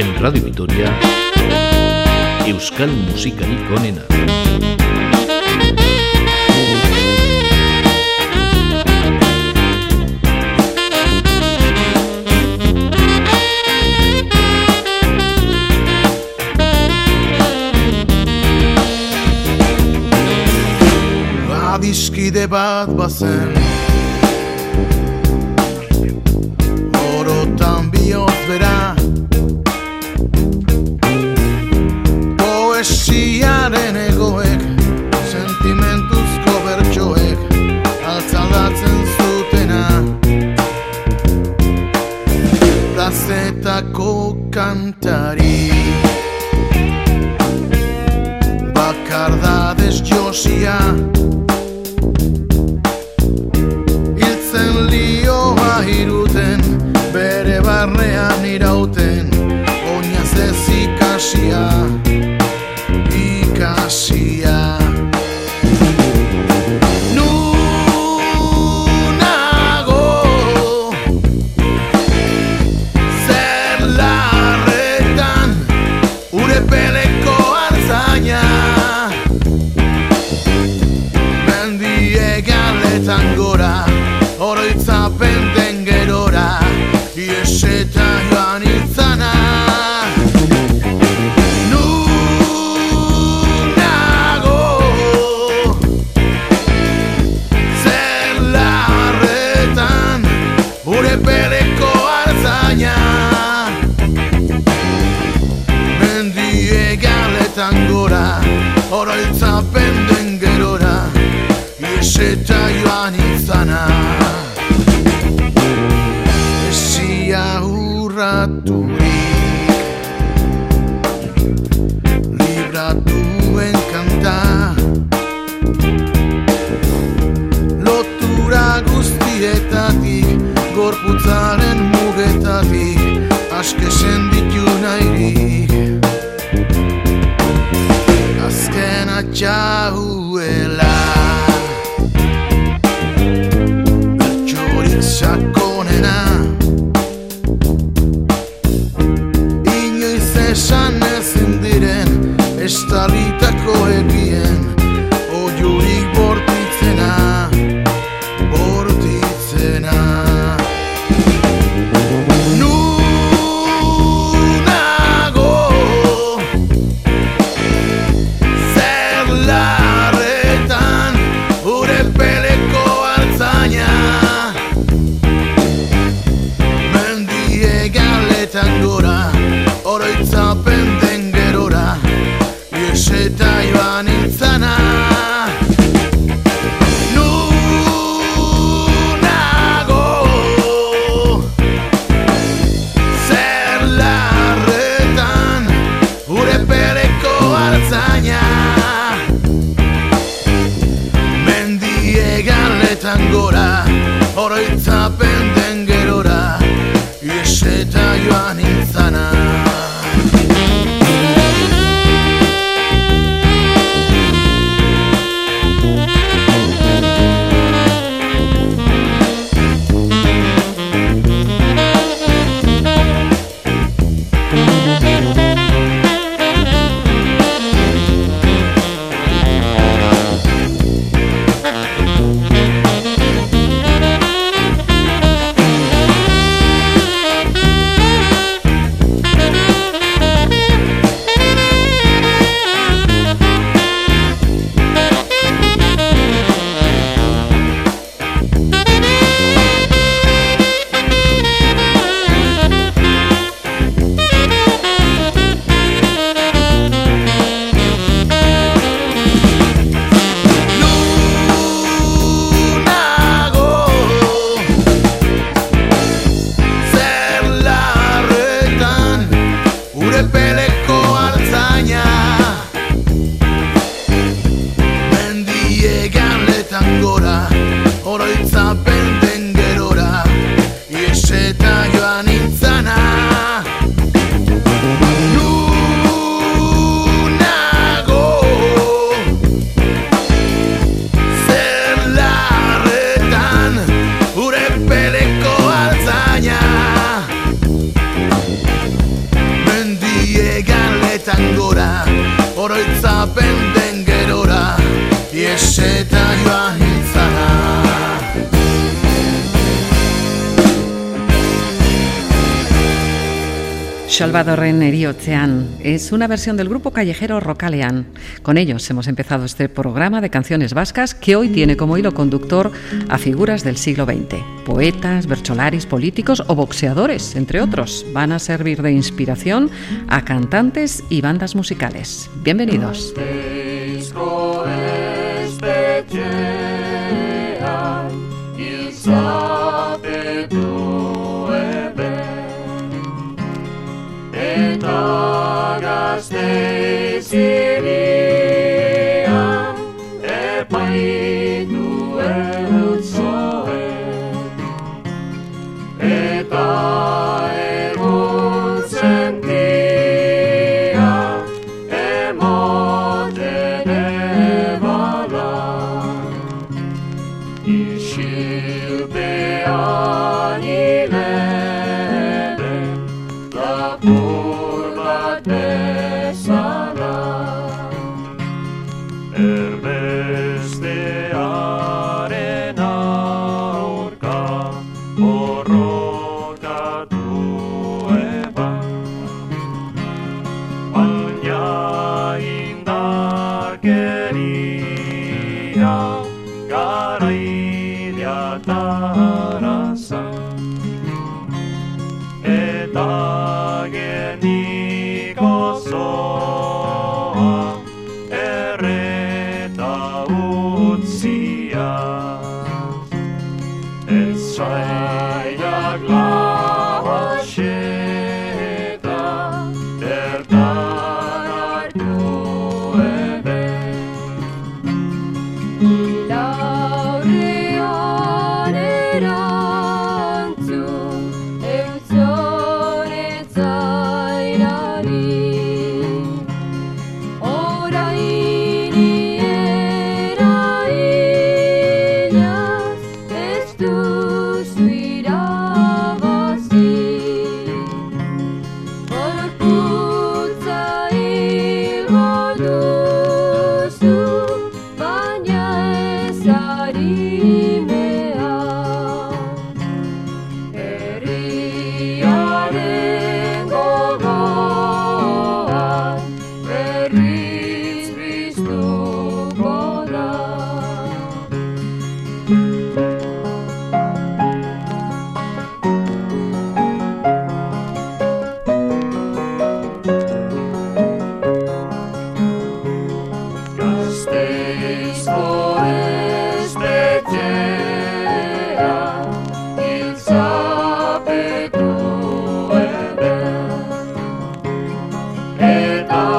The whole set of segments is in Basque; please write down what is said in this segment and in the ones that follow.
en Radio Vitoria Euskal Musikari Konena. Badizkide bat bazen bat bazen sangora Horizabende Salvadorren Eriotzean es una versión del grupo callejero Rocalean. Con ellos hemos empezado este programa de canciones vascas que hoy tiene como hilo conductor a figuras del siglo XX. Poetas, bercholaris, políticos o boxeadores, entre otros, van a servir de inspiración a cantantes y bandas musicales. Bienvenidos. agas te. Hallelujah. Oh.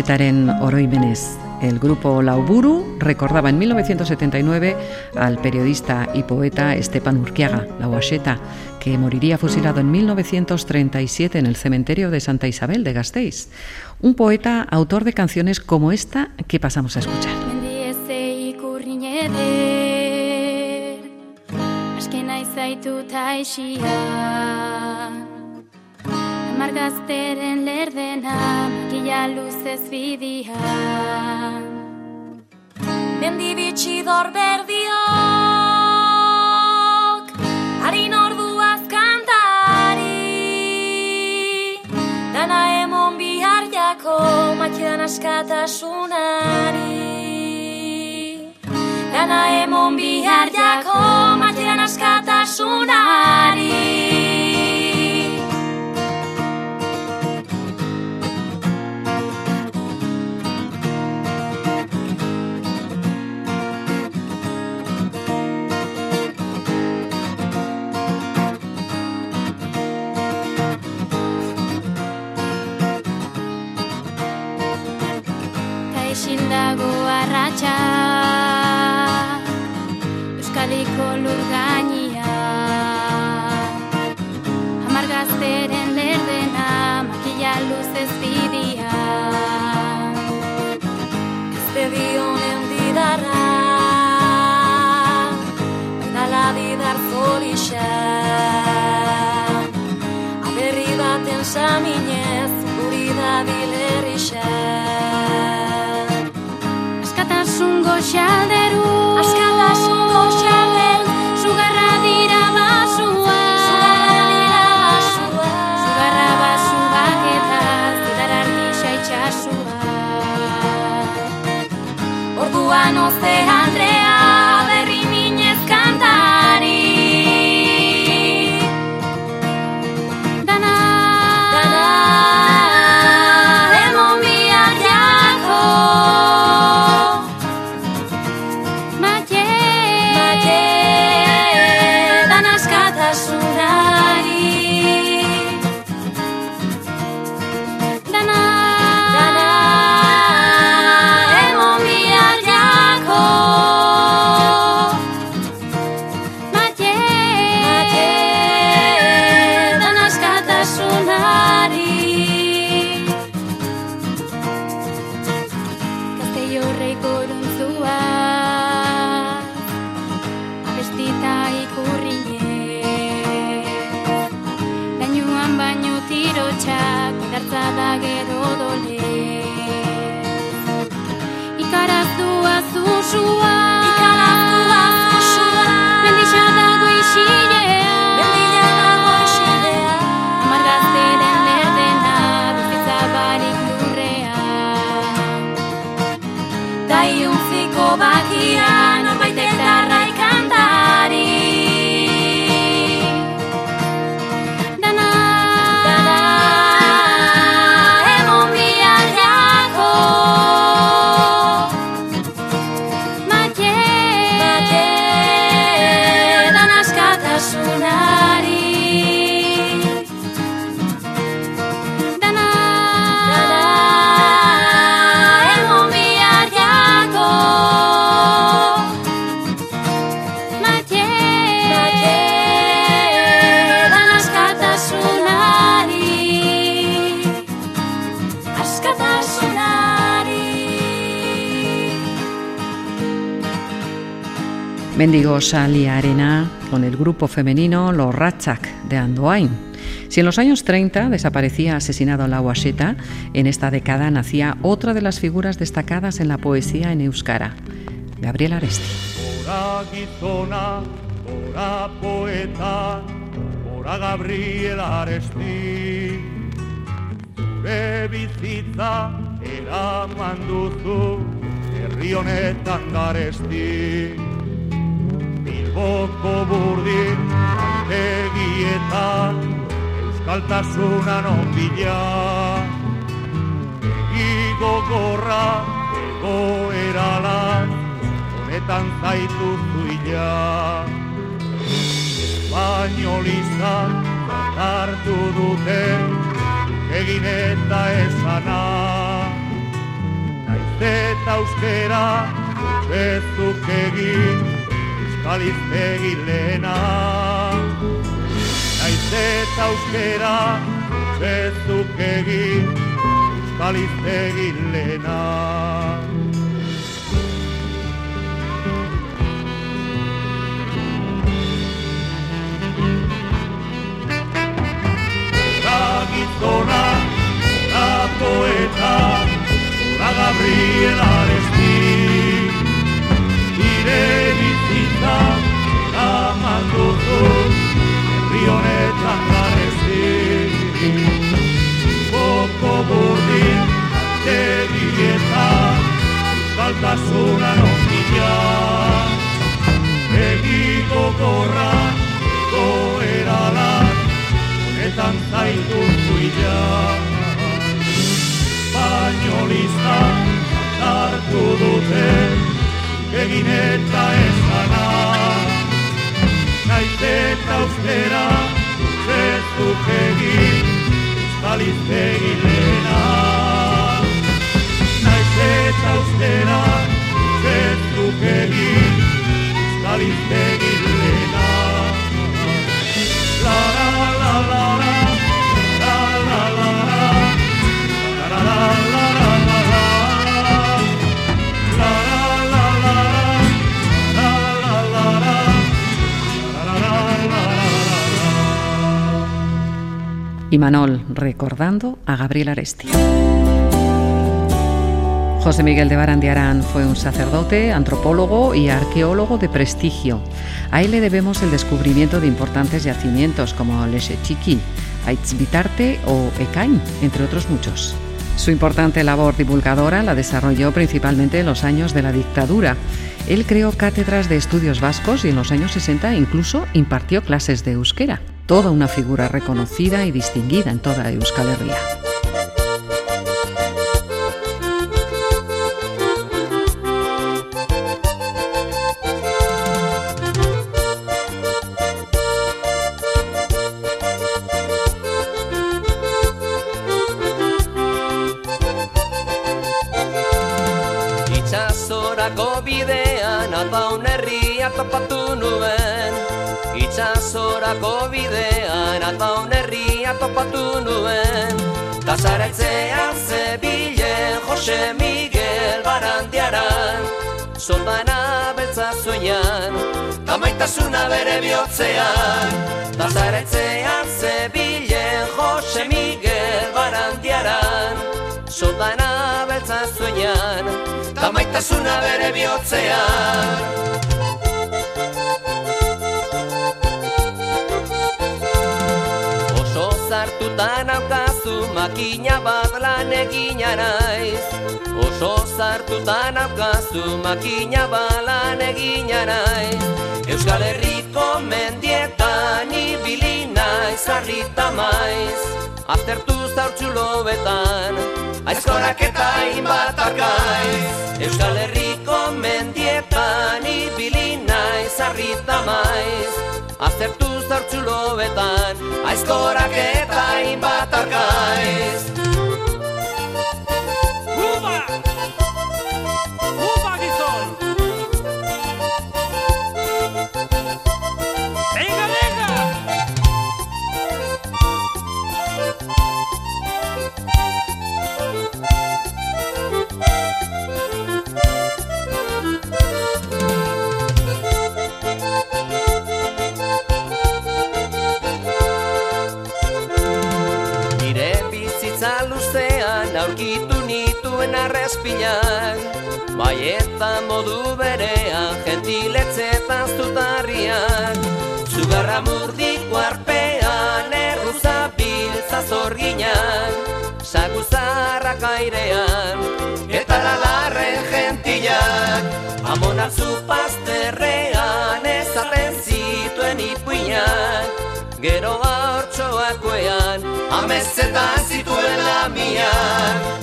Lausetaren oroimenez. El grupo Lauburu recordaba en 1979 al periodista y poeta Estepan Urquiaga, Lauacheta, que moriría fusilado en 1937 en el cementerio de Santa Isabel de Gasteiz. Un poeta autor de canciones como esta que pasamos a escuchar. Amar gazteren lerdena Makila luzez bidia Mendi bitxi dor berdiok Harin ordu azkantari Dana emon bihar jako Makidan askatasunari. Dana emon bihar jako Makidan askatasunari saminez Guri da bilerrixa Askatasun goxalderu Askatasun goxalderu Sugarra dira basua. Sugarra dira basua. Sugarra basuak eta Zidar argisa itxasua Orduan oze Mendigo Saliarena con el grupo femenino Los Ratchak de Andoain. Si en los años 30 desaparecía asesinado la Washeta, en esta década nacía otra de las figuras destacadas en la poesía en euskara, Gabriel Aresti. Ora gizona, ora poeta, ora Gabriel Aresti. Zure bizitza eraman duzu, herri honetan. Bilboko burdin, antegietan, euskaltasunan onbila. Egi gogorra, egoeralan, honetan zaitu zuila. Espainolizan hartu duten, egin eta esana. Naiz eta euskera, bezuk egin, euskal iztegi lehena. Naiz eta euskera, bezuk egin, euskal iztegi lehena. Gizona, ora poeta, ora Gabriel Aresti. Ire bizitza, eraman duzu, herri honetan garesti. Boko burdin, antegietan, euskaltasunan onbila. Egi gogorra, goeralan, honetan zaitu zuila. Espainolista hartu duten, euskal iztegi lehena. Naiz eta euskera, Y Manol recordando a Gabriel Aresti. José Miguel de Barandiarán fue un sacerdote, antropólogo y arqueólogo de prestigio. A él le debemos el descubrimiento de importantes yacimientos como Lechechiqui, Aitzbitarte o Ekain, entre otros muchos. Su importante labor divulgadora la desarrolló principalmente en los años de la dictadura. Él creó cátedras de estudios vascos y en los años 60 incluso impartió clases de euskera. Toda una figura reconocida y distinguida en toda Euskal Herria. Tazaretzean zebilen Jose Miguel Barandiaran. Soldana beltza zuenan Tamaitasuna bere bihotzean. Tazaretzean zebilen Jose Miguel Barandiaran. Soldana beltza zuenan Tamaitasuna bere bihotzean. Oso zartuta naukazu makina bat lan egina naiz Oso zartuta naukazu makina bat lan egina naiz Euskal Herriko mendietan ibili naiz harrita maiz. Aztertu zaurtxulo betan Aizkorak eta hainbat arkaiz Euskal Herriko mendietan ibili naiz harrita maiz. Aztertu zaurtxulo betan Aizkorak eta hainbat arkaiz nituen arrezpilak Bai eta modu berean gentiletzetan zutarriak Zugarra murdiko arpean erruza biltza zorginak Saguzarrak airean eta lalarren gentilak Amonatzu pazterrean ezaten zituen ipuinak. Gero hortxoakoean amezetan zituen lamiak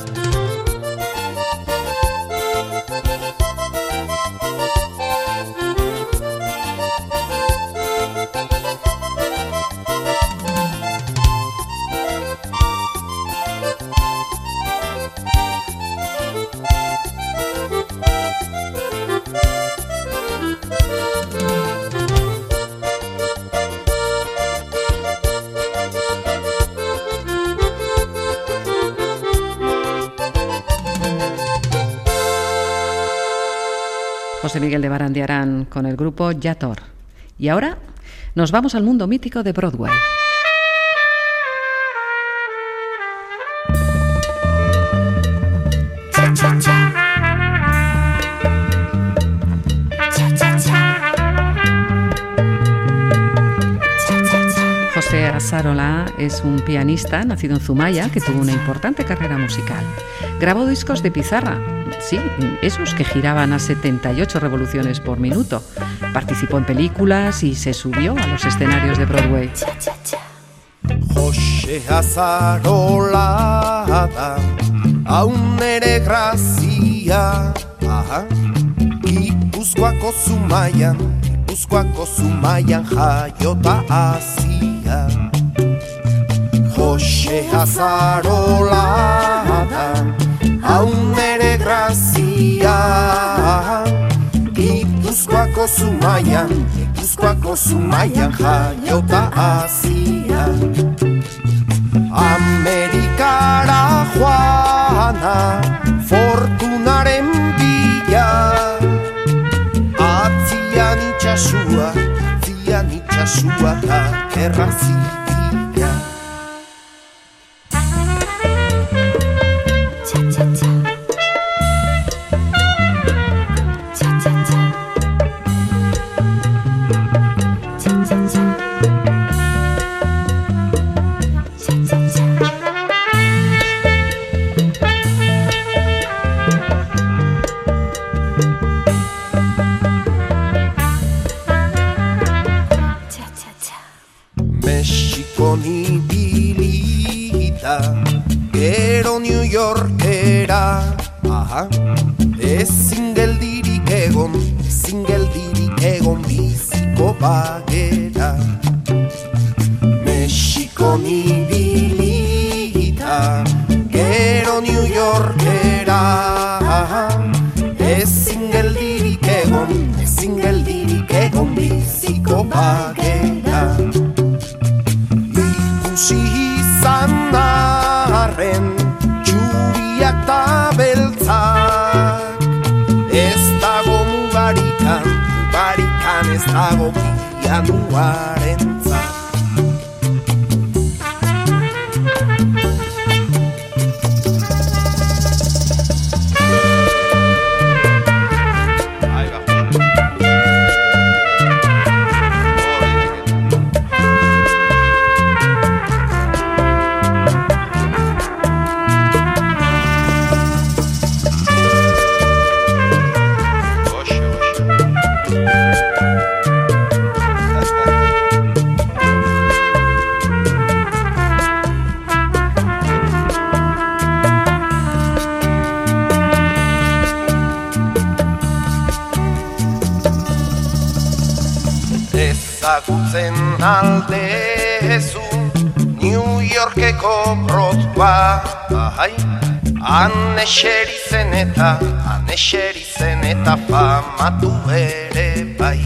José Miguel de Barandiarán con el grupo Yator. Y ahora nos vamos al mundo mítico de Broadway. Azarola es un pianista nacido en Zumaya que tuvo una importante carrera musical. Grabó discos de pizarra, sí, esos que giraban a 78 revoluciones por minuto. Participó en películas y se subió a los escenarios de Broadway. Jose Azarola da Haun ere grazia Aha. Gipuzkoako zumaian Gipuzkoako zumaian jaiota Jose Azarola da Haun ere grazia Gipuzkoako zumaian Gipuzkoako zumaian jaiota azia Amerikara joana Fortunaren bila. Atzian itxasua Atzian itxasua Da gerra mugarikan ez dago aldezu New Yorkeko brotua Ahai, han eseri zen eta han eseri zen eta famatu ere bai.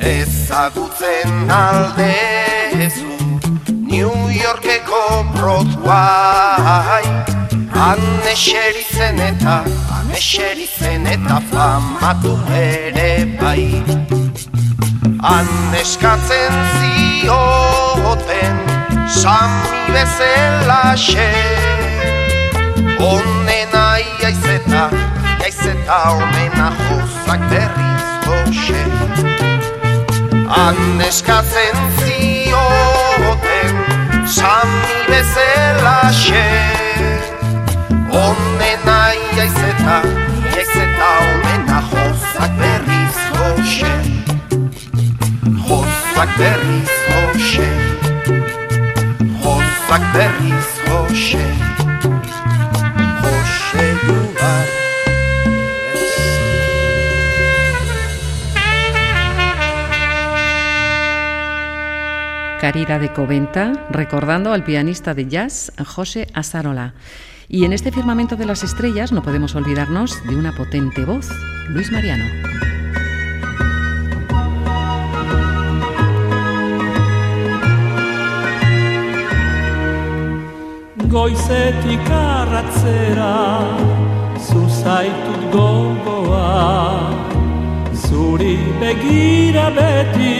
Ezagutzen aldezu New Yorkeko brotua Ahai, han eseri zen eta han eseri zen eta famatu ere bai Han eskatzen zioten Sami bezala xe. Onena iaizeta Iaizeta onena jozak berriz joxe Han eskatzen zioten Sami bezala xe berriz hoxe Hoxe Carira de Coventa, recordando al pianista de jazz José Azarola. Y en este firmamento de las estrellas no podemos olvidarnos de una potente voz, Luis Mariano. Goizetik arratzera zuzaitut gogoa. Zuri begira beti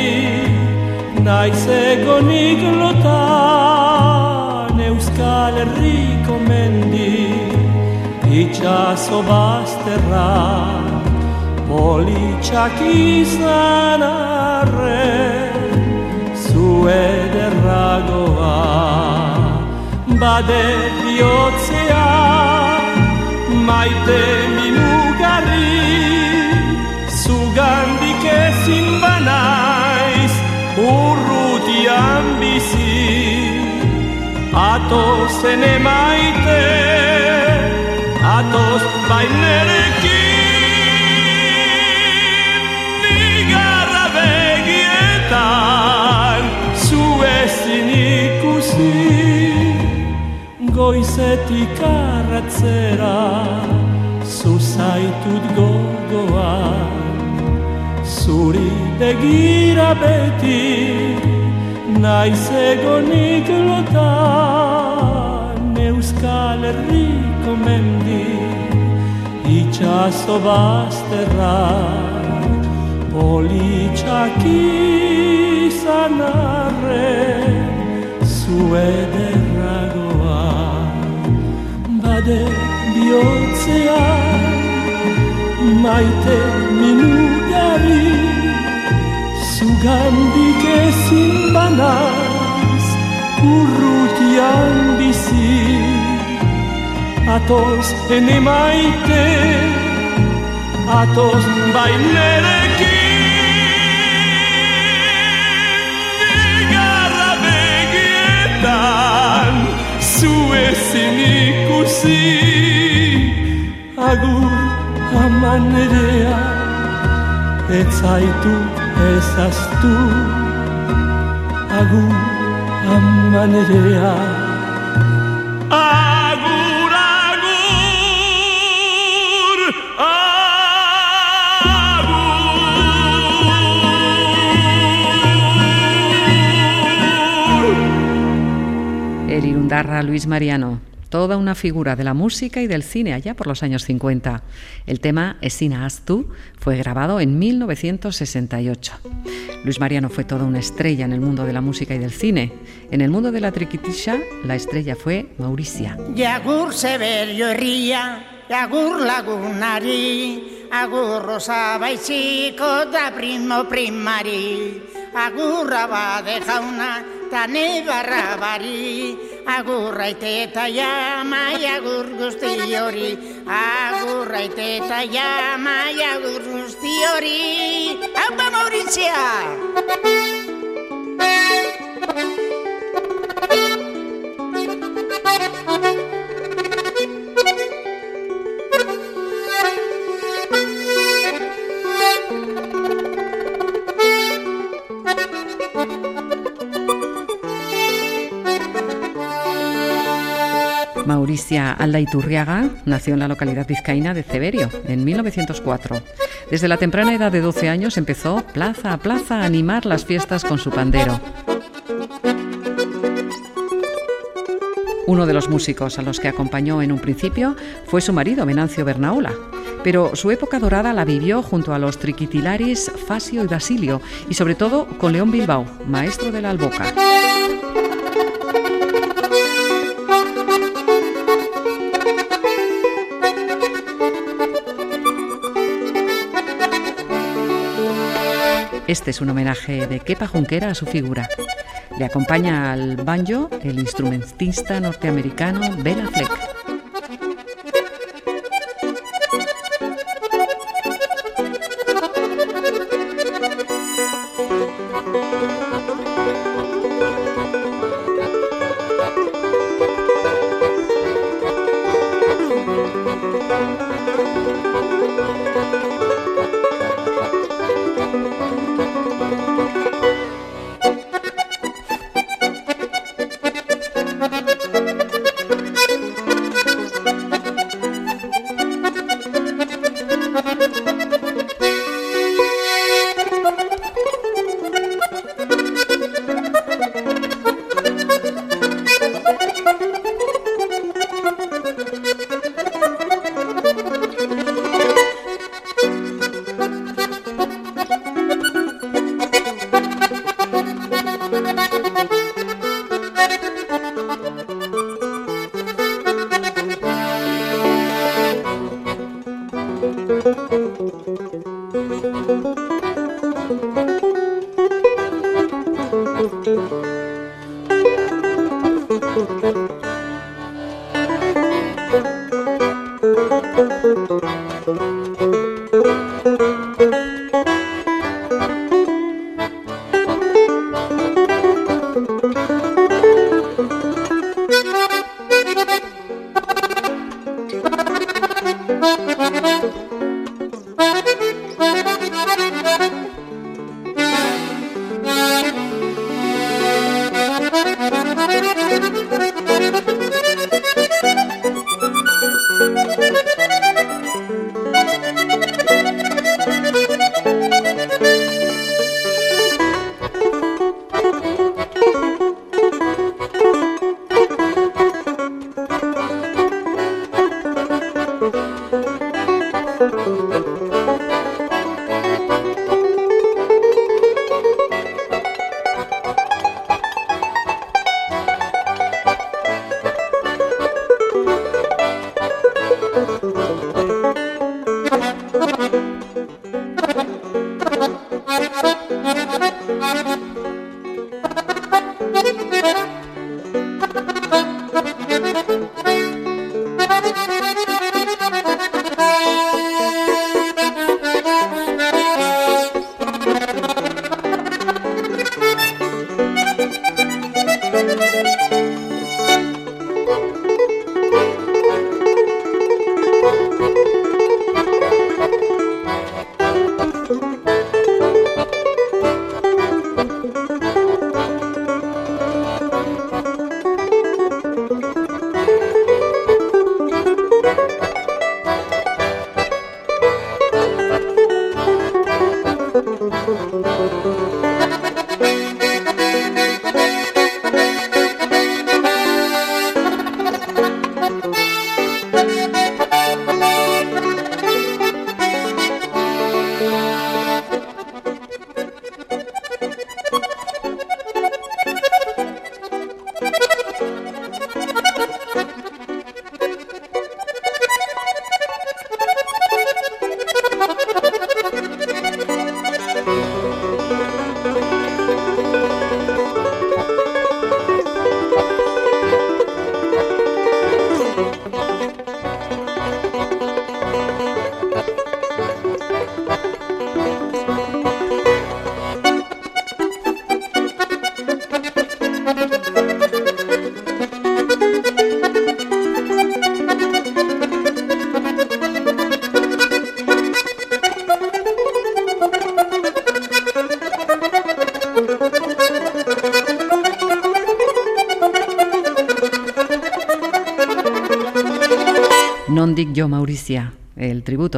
naiz egonik lotan euskal herriko mendi itxaso bazterra. Politxak izan arren zu ederragoa bade bihotzea maite minugarri zugandik ezin banaiz urrutian bizi atoz ene maite atoz bainerekin goizetik arratzera zuzaitut gogoa. Zuri begira beti naiz egonik lotan euskal herriko mendi itxaso bazterra. Politxak izan arren zu ederragoa bade bihotzea maite minugari zugandik ezin banaz urrutian bizi. Atoz ene maite atoz bainerekin ikusi Agur amanerea Ez zaitu ezaztu Agur amanerea Agur, Irundarra Luis Mariano, toda una figura de la música y del cine allá por los años 50. El tema Esina Astu fue grabado en 1968. Luis Mariano fue toda una estrella en el mundo de la música y del cine. En el mundo de la triquitisha, la estrella fue Mauricia. Jagur Severio herria, jagur lagunari, agur rosa baixiko da primo primari, agurra bade jauna, ta nebarra bari, agurra ite eta jama, agur guzti hori, agurra ite eta jama, agur guzti hori. Haupa Maurizia! Mauricia Aldaiturriaga nació en la localidad vizcaína de Ceberio en 1904. Desde la temprana edad de 12 años empezó plaza a plaza a animar las fiestas con su pandero. Uno de los músicos a los que acompañó en un principio fue su marido, Venancio Bernaola. Pero su época dorada la vivió junto a los triquitilaris Fasio y Basilio, y sobre todo con León Bilbao, maestro de la alboca. Este es un homenaje de Kepa Junquera a su figura. Le acompaña al banjo el instrumentista norteamericano Bela Fleck.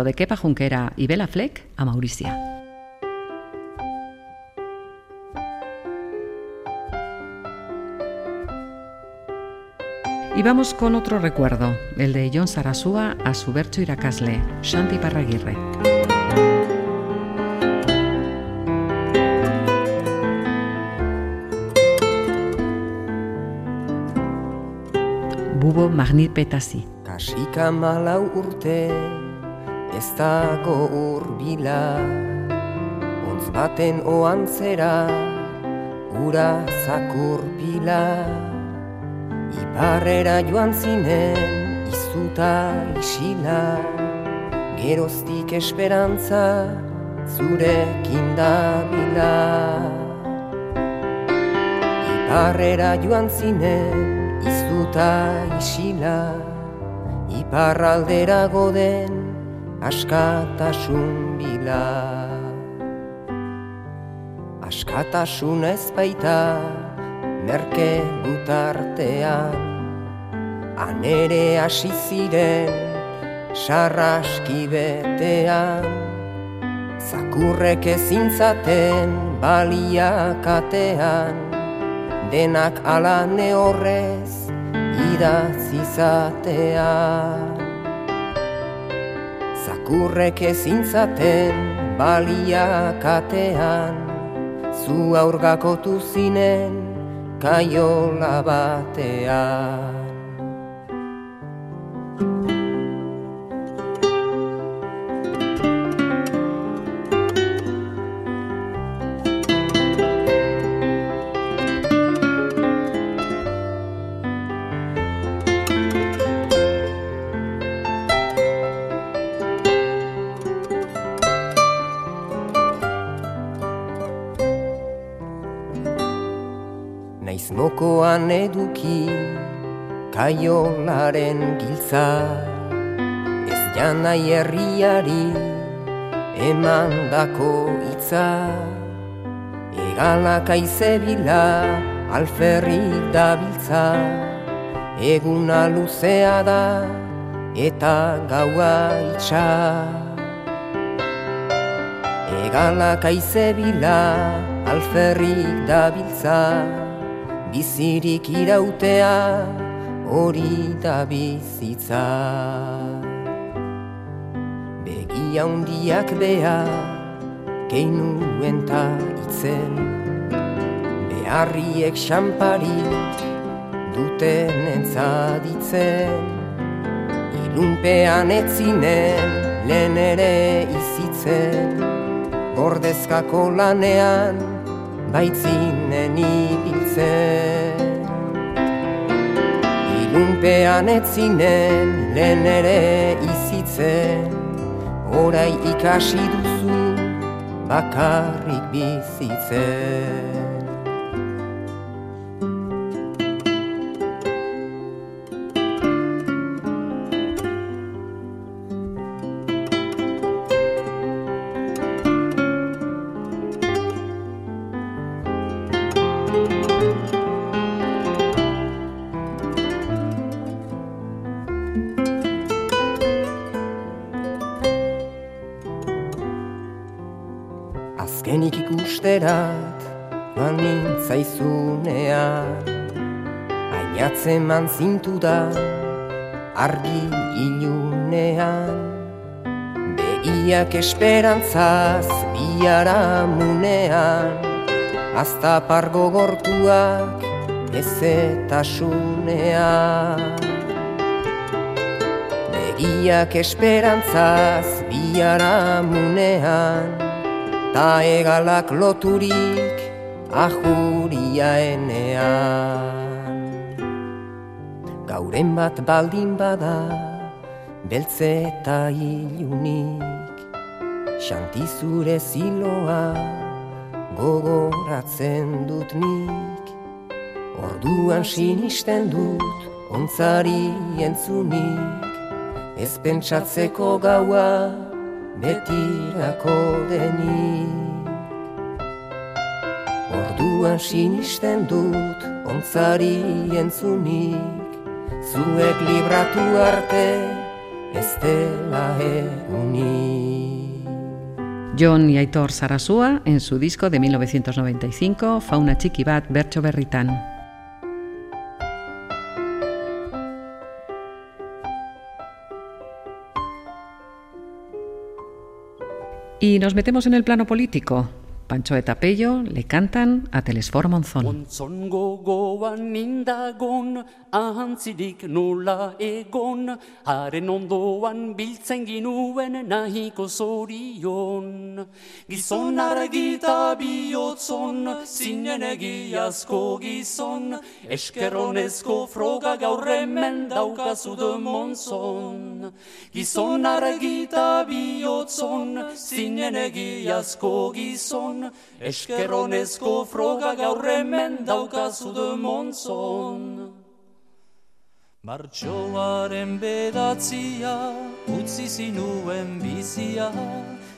De Kepa Junquera y Bela Fleck a Mauricia. Y vamos con otro recuerdo, el de John Sarasúa a su Bercho Iracasle, Shanti Parraguirre. Bubo Magnipetasi. Kasika malau urte ez dago urbila Ontz baten oan zera ura zakurpila Iparrera joan zinen izuta isila Geroztik esperantza zurekin dabila. Iparrera joan zinen izuta isila Iparraldera goden askatasun bila. Askatasun ez baita merke gutartean Anere hasi ziren sarraski betean. Zakurrek ezin zaten baliakatean Denak ala horrez idatzi zatean Zakurrek ezin baliakatean Zu aurgakotu zinen kaiola batean kaiolaren giltza Ez janai herriari eman dako hitza. Egalak aizebila alferri dabiltza Eguna luzea da eta gaua itxa. Egalak aizebila alferrik dabiltza Bizirik irautea hori da bizitza. Begia hundiak bea keinuen ta itzen. Beharriek xampari duten entzaditzen Ilunpean etzinen lehen ere izitzen. Bordezkako lanean baitzinen ibiltzen Ilunpean etzinen lehen ere izitzen. Horai ikasi duzu bakarrik bizitzen Ainatzen man zintudan argi ilunean. Begiak esperantzaz biharamunean Azta pargo gortuak ezetasunean Begiak esperantzaz biharamunean Ta egalak loturik ahuriaenean Gauren bat baldin bada beltze eta ilunik. Xanti zure ziloa gogoratzen dut nik. Orduan sinisten dut ontzari entzunik. Ez pentsatzeko gaua betirako denik. Orduan sinisten dut ontzari entzunik Zuek libratu arte ez dela egunik John y Aitor Sarasúa en su disco de 1995, Fauna Txiki bat Berritan. Y nos metemos en el plano político. Pancho eta Pello le cantan a Telesfor Monzón. Monzon gogoan nindagon, ahantzirik nola egon, haren ondoan biltzen ginuen nahiko zorion. Gizon argita bihotzon, zinen egiazko gizon, eskerronezko froga gaur hemen daukazu de Monzon. Gizon argita bihotzon, zinen egiazko gizon, eskerronezko froga gaur hemen daukazu de Monzon. Martxoaren bedatzia, utzi zinuen bizia,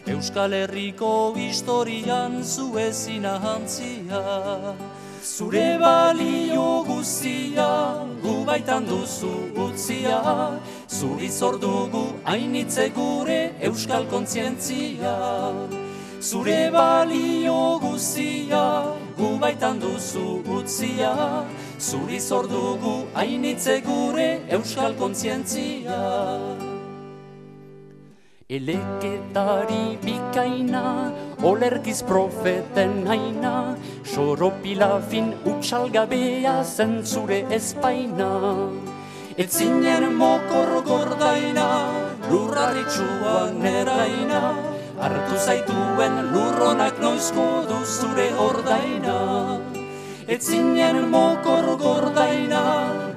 Euskal Herriko historian zu ezin ahantzia. Zure balio guzia, gu baitan duzu utzia, zuri zordugu hainitze gure Euskal kontzientzia. Zure balio guzia, gu baitan duzu utzia, zuri zordugu hainitze gure euskal kontzientzia. Eleketari bikaina, olerkiz profeten haina, soropila fin utxalgabea zen zure espaina. Etzinen mokor gordaina, lurraritxuan eraina, hartu zaituen lurronak noizko du zure ordaina. Etzinen mokor gordaina,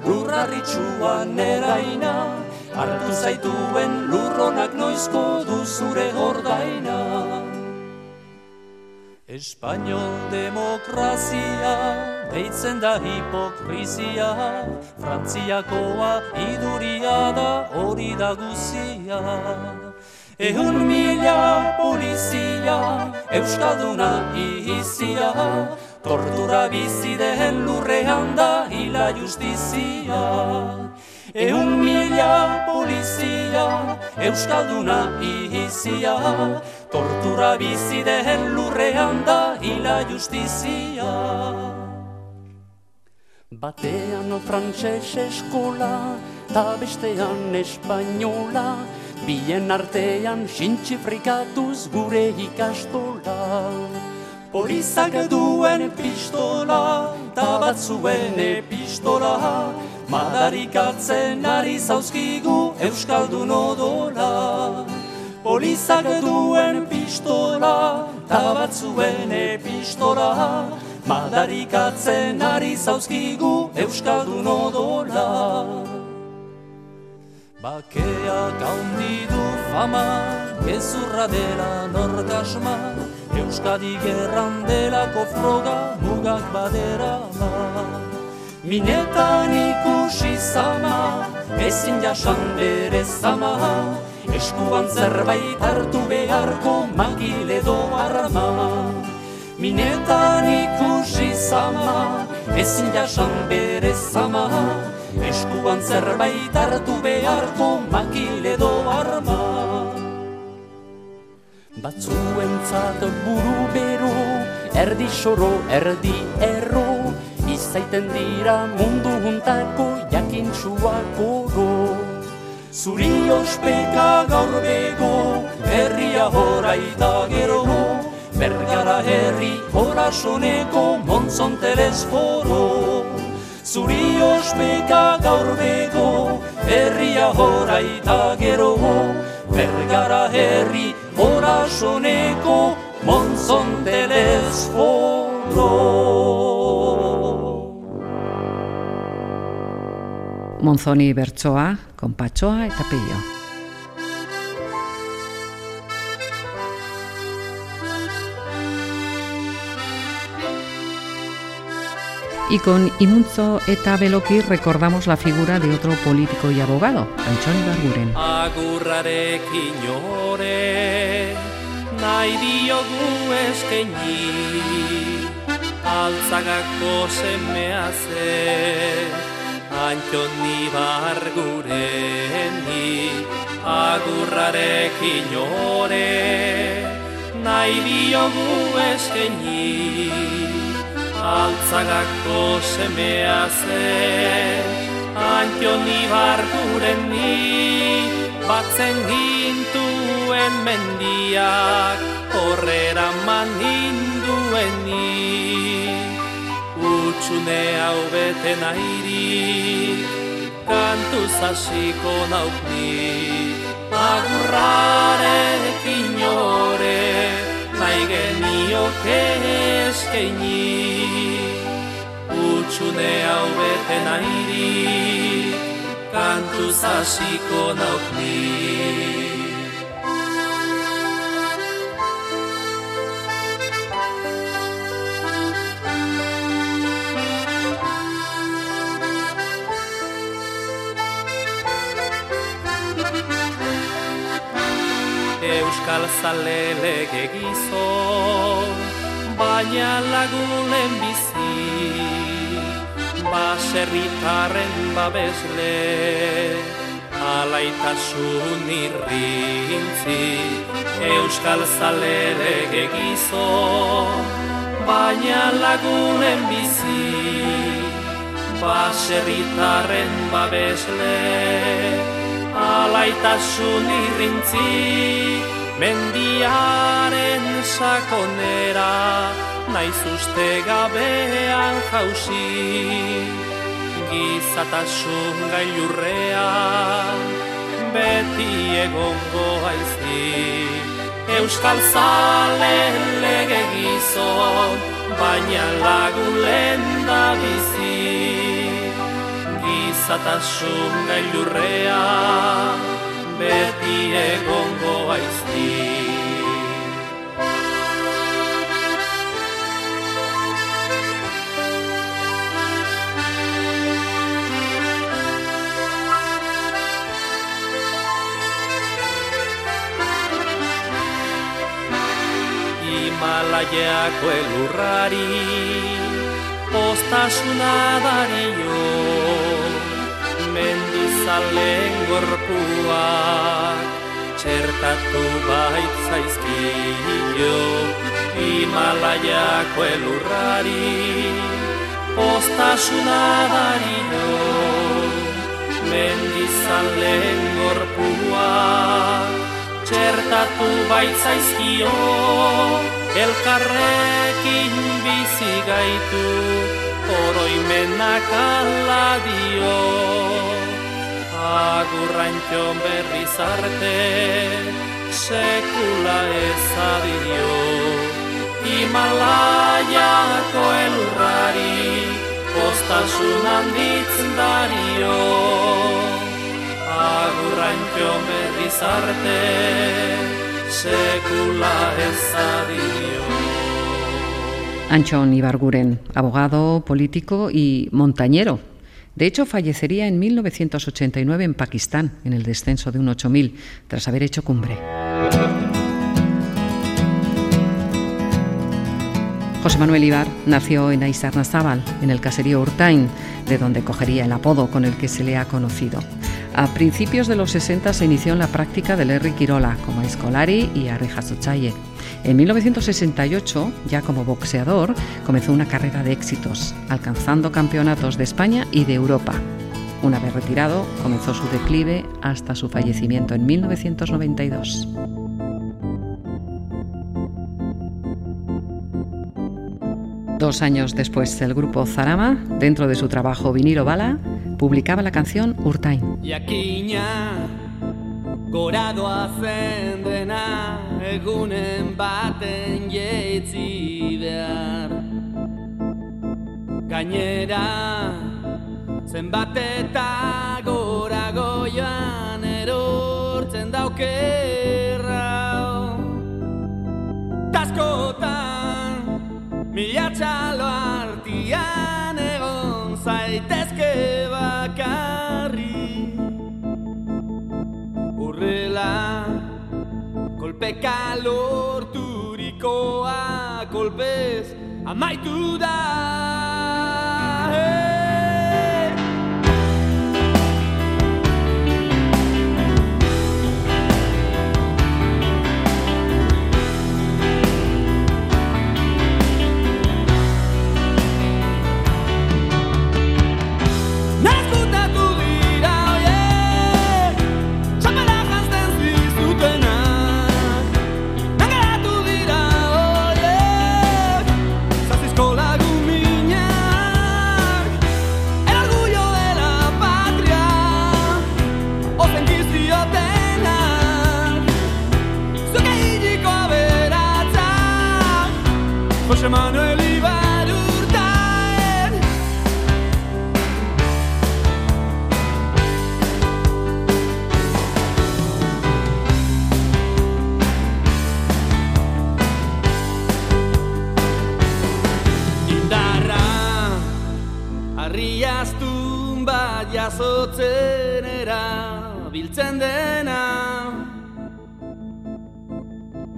lurraritxuan eraina, hartu zaituen lurronak noizko du zure ordaina. Espainol demokrazia, deitzen da hipokrizia, Frantziakoa iduria da hori da guzia. Ehun mila polizia, Euskalduna ihizia, tortura bizi den lurrean da hila justizia. Ehun mila polizia, Euskalduna ihizia, tortura bizi den lurrean da hila justizia. Batean frantses eskola, ta bestean espainola, Bien artean sintxifrikatuz gure ikastola. Polizak duen pistola, ta batzuen epistola. Madarikatzen ari zauzkigu Euskaldun odola. Polizak duen pistola, ta batzuen epistola. Madarikatzen ari zauzkigu Euskaldun odola Bakeak handi du fama, gezurra dela nortasma, Euskadi gerran delako froga mugak badera ma. Minetan ikusi zama, ezin jasan bere zama, eskuan zerbait hartu beharko magile do arma. Minetan ikusi zama, ezin jasan bere zama, eskuan zerbait hartu beharko makile do arma. Batzuentzat buru bero, erdi soro, erdi erro, izaiten dira mundu juntako jakintxuak oro. Zuri ospeka gaur bego, herria horaita gero, bergara herri horasoneko montzon telesforo. Zuri ospeka gaur bego, herria horaita gero, bergara herri horasoneko montzon telesforo. Monzoni bertsoa, konpatxoa eta peio. Y con Imunzo eta Beloki recordamos la figura de otro político y abogado, Antxon Ibarguren. Agurrarekin ore, nahi diogu eskaini, altzagako semea ze, Antxon Ibargureni, agurrarekin ore, nahi diogu eskaini, altzagako semea ze, Antion ibarguren ni, batzen gintuen mendiak, horrera man hinduen ni. Utxune hau beten airik, kantu zasiko naukni, agurrarekin ore, nahi genioke eskaini. Utxune hau beten airi, kantu zasiko naukni. Euskal zale lege gizon, baina lagunen bizi, baserritarren babesle, alaitasun irrintzi, Euskal zale lege gizon, baina lagunen bizi, baserritarren babesle, alaitasun irrintzi, mendiaren sakonera, naiz uste gabean jausi, gizatasun gailurrean, beti egongo aizi. Euskal zale lege gizon, baina lagulen da bizi gizatasun gailurrea beti egongo aizti. Himalaiako elurrari postasuna dario mendizalen gorpuak. Txertatu baitzaizkio Himalaiako elurrari. Postasuna dario mendizalen gorpuak. Txertatu baitzaizkio elkarrekin bizi gaitu oroimenak ala dio agurrantxon berriz arte sekula ez adidio Himalaiako elurrari postasun handitz dario. Agurrantxon berriz arte sekula ez adidio Anchón Ibarguren, abogado, político y montañero. De hecho, fallecería en 1989 en Pakistán, en el descenso de un 8000, tras haber hecho cumbre. José Manuel Ibar nació en Aizarnazábal, en el caserío Urtain, de donde cogería el apodo con el que se le ha conocido. A principios de los 60 se inició en la práctica del Herri Quirola, como Escolari y Arrijazochaye. En 1968, ya como boxeador, comenzó una carrera de éxitos, alcanzando campeonatos de España y de Europa. Una vez retirado, comenzó su declive hasta su fallecimiento en 1992. Dos años después, el grupo Zarama, dentro de su trabajo Vinilo Bala, publicaba la canción Urtain. Egunen baten jeitzi behar. Gainera, zenbat eta gora goian erortzen daukerra. Taskotan, mila txalo artian egon zaitezke kolpeka lorturikoa kolpez amaitu da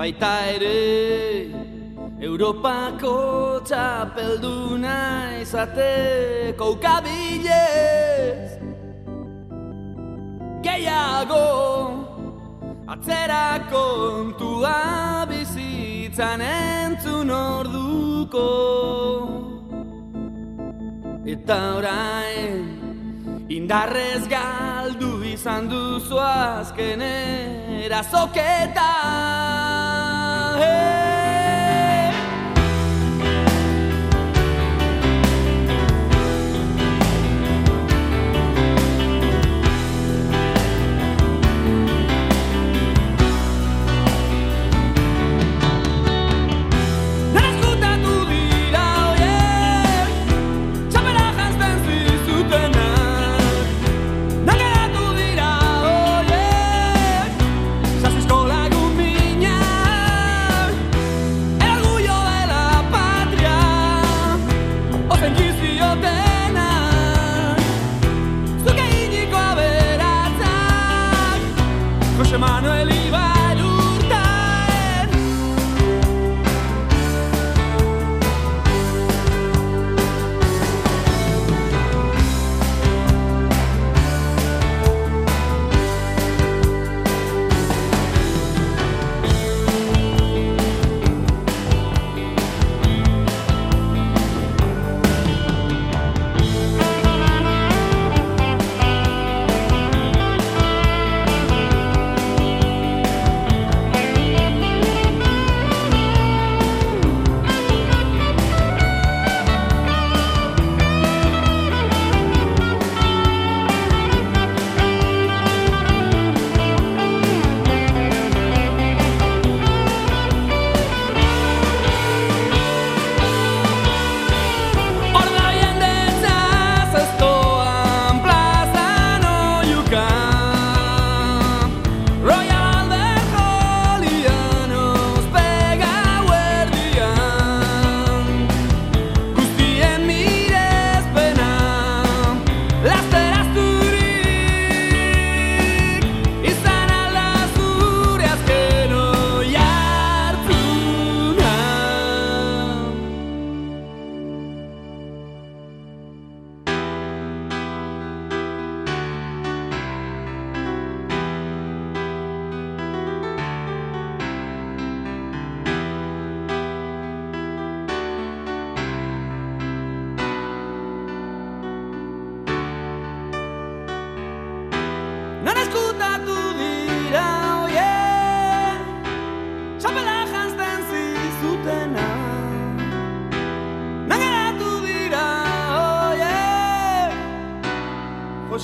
Baita ere Europako txapelduna izateko ukabilez Gehiago atzera kontua bizitzan entzun orduko. Eta orain indarrez galdu izan duzu azken erazoketa hey!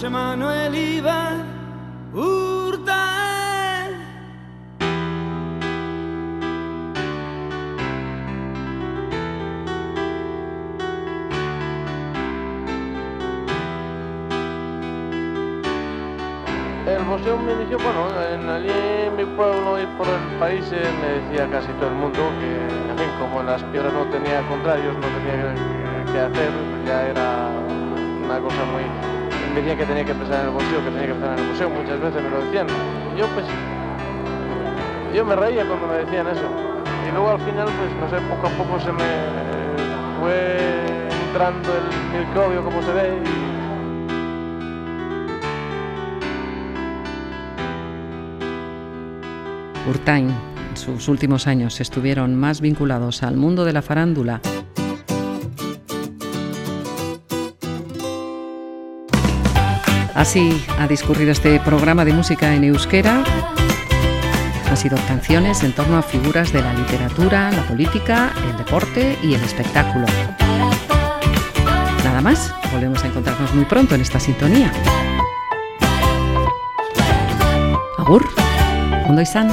Manuel urtaen El museo me inició, bueno, en, allí en mi pueblo y por el país eh, me decía casi todo el mundo que, en fin, como las piedras no tenía contrarios, no tenía que, que hacer, ya era una cosa muy... Decían que tenía que empezar en el museo, que tenía que empezar en el museo, muchas veces me lo decían. Yo pues... Yo me reía cuando me decían eso. Y luego al final, pues no sé, poco a poco se me fue entrando el microbio como se ve y Urtain, en sus últimos años estuvieron más vinculados al mundo de la farándula. Así ha discurrido este programa de música en euskera. Han sido canciones en torno a figuras de la literatura, la política, el deporte y el espectáculo. Nada más, volvemos a encontrarnos muy pronto en esta sintonía. Agur, ondo izan.